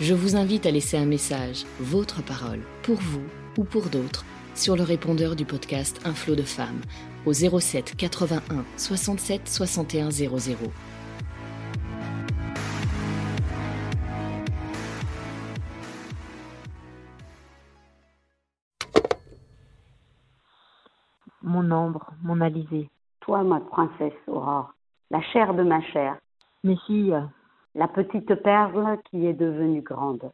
Je vous invite à laisser un message, votre parole, pour vous ou pour d'autres, sur le répondeur du podcast Un flot de femmes au 07 81 67 61 00. Mon ombre, mon Alizée. Toi, ma princesse Aurore, la chair de ma chair, Mes filles, la petite perle qui est devenue grande.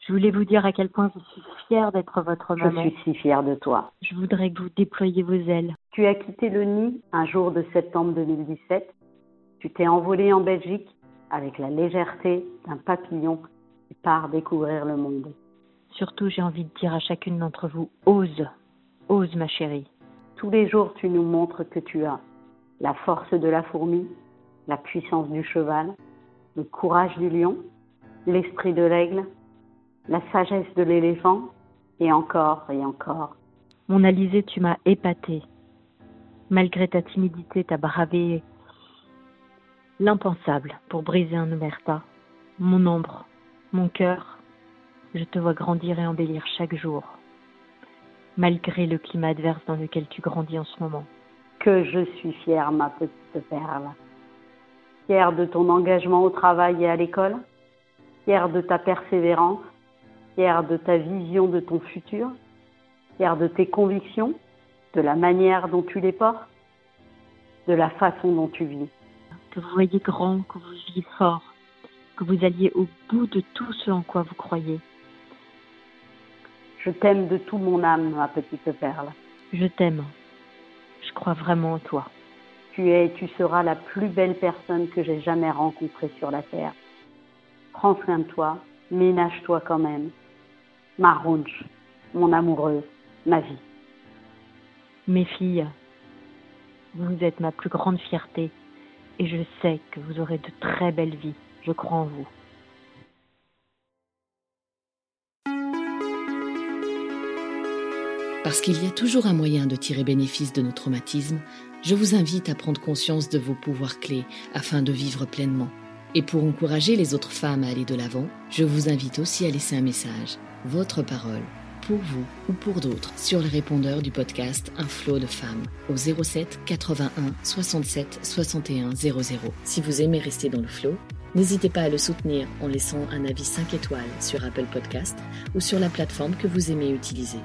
je voulais vous dire à quel point je suis fière d'être votre Je maman. suis si fière de toi. Je voudrais que vous déployiez vos ailes. Tu as quitté le nid un jour de septembre 2017. Tu t'es envolé en Belgique avec la légèreté d'un papillon qui part découvrir le monde. Surtout, j'ai envie de dire à chacune d'entre vous, ose, ose ma chérie. Tous les jours, tu nous montres que tu as la force de la fourmi, la puissance du cheval, le courage du lion, l'esprit de l'aigle, la sagesse de l'éléphant, et encore et encore. Mon Alizée, tu m'as épatée. Malgré ta timidité, t'as bravé l'impensable pour briser un omerta. Mon ombre, mon cœur, je te vois grandir et embellir chaque jour. Malgré le climat adverse dans lequel tu grandis en ce moment. Que je suis fière, ma petite perle. Fière de ton engagement au travail et à l'école, fière de ta persévérance, fière de ta vision de ton futur, fière de tes convictions, de la manière dont tu les portes, de la façon dont tu vis. que vous voyez grand, que vous viviez fort, que vous alliez au bout de tout ce en quoi vous croyez. Je t'aime de tout mon âme, ma petite perle. Je t'aime. Je crois vraiment en toi. Tu es et tu seras la plus belle personne que j'ai jamais rencontrée sur la terre. Prends soin de toi, ménage-toi quand même. Ma mon amoureuse, ma vie. Mes filles, vous êtes ma plus grande fierté et je sais que vous aurez de très belles vies. Je crois en vous. Parce qu'il y a toujours un moyen de tirer bénéfice de nos traumatismes, je vous invite à prendre conscience de vos pouvoirs clés afin de vivre pleinement. Et pour encourager les autres femmes à aller de l'avant, je vous invite aussi à laisser un message, votre parole, pour vous ou pour d'autres, sur le répondeur du podcast Un flot de femmes au 07 81 67 61 00. Si vous aimez rester dans le flot, n'hésitez pas à le soutenir en laissant un avis 5 étoiles sur Apple Podcast ou sur la plateforme que vous aimez utiliser.